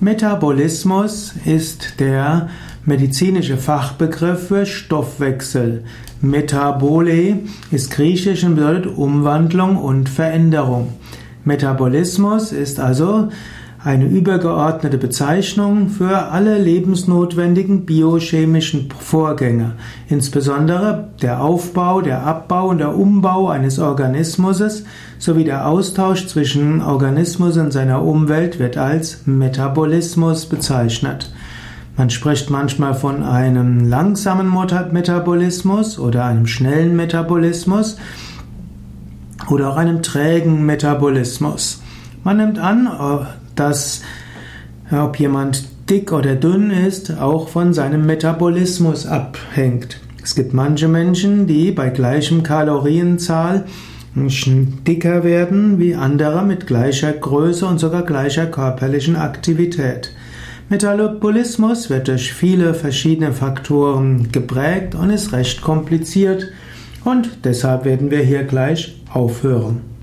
Metabolismus ist der medizinische Fachbegriff für Stoffwechsel. Metabole ist griechisch und bedeutet Umwandlung und Veränderung. Metabolismus ist also eine übergeordnete Bezeichnung für alle lebensnotwendigen biochemischen Vorgänge, insbesondere der Aufbau, der Abbau und der Umbau eines Organismus sowie der Austausch zwischen Organismus und seiner Umwelt wird als Metabolismus bezeichnet. Man spricht manchmal von einem langsamen Metabolismus oder einem schnellen Metabolismus oder auch einem trägen Metabolismus. Man nimmt an, dass ob jemand dick oder dünn ist, auch von seinem Metabolismus abhängt. Es gibt manche Menschen, die bei gleichem Kalorienzahl dicker werden wie andere mit gleicher Größe und sogar gleicher körperlichen Aktivität. Metabolismus wird durch viele verschiedene Faktoren geprägt und ist recht kompliziert und deshalb werden wir hier gleich aufhören.